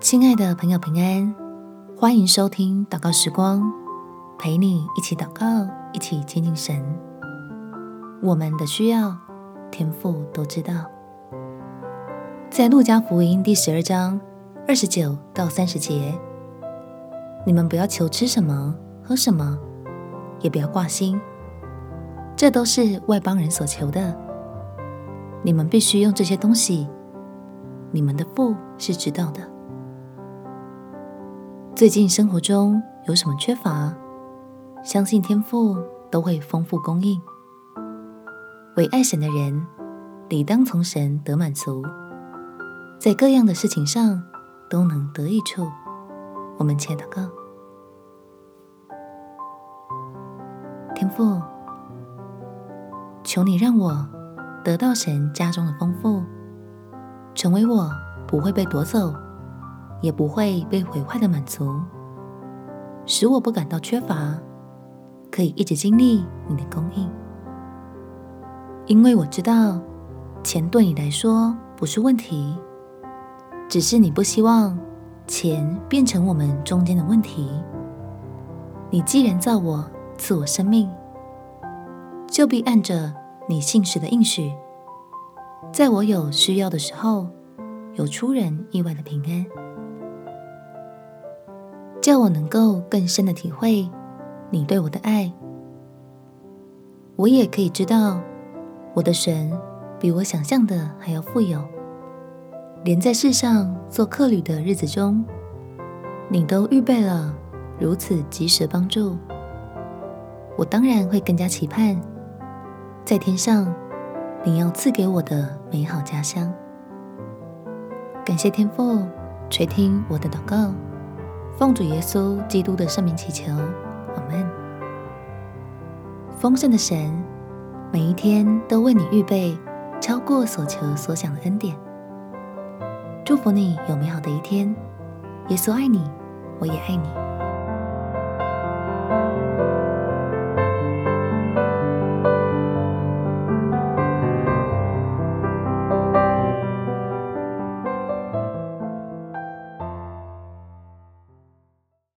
亲爱的朋友，平安，欢迎收听祷告时光，陪你一起祷告，一起亲近神。我们的需要，天父都知道。在路加福音第十二章二十九到三十节，你们不要求吃什么、喝什么，也不要挂心，这都是外邦人所求的。你们必须用这些东西。你们的父是知道的。最近生活中有什么缺乏，相信天赋都会丰富供应。为爱神的人，理当从神得满足，在各样的事情上都能得益处。我们且祷告：天赋，求你让我得到神家中的丰富。成为我不会被夺走，也不会被毁坏的满足，使我不感到缺乏，可以一直经历你的供应。因为我知道，钱对你来说不是问题，只是你不希望钱变成我们中间的问题。你既然造我，赐我生命，就必按着你信实的应许。在我有需要的时候，有出人意外的平安，叫我能够更深的体会你对我的爱。我也可以知道，我的神比我想象的还要富有，连在世上做客旅的日子中，你都预备了如此及时帮助。我当然会更加期盼，在天上。你要赐给我的美好家乡，感谢天父垂听我的祷告，奉主耶稣基督的圣名祈求，阿门。丰盛的神，每一天都为你预备超过所求所想的恩典，祝福你有美好的一天。耶稣爱你，我也爱你。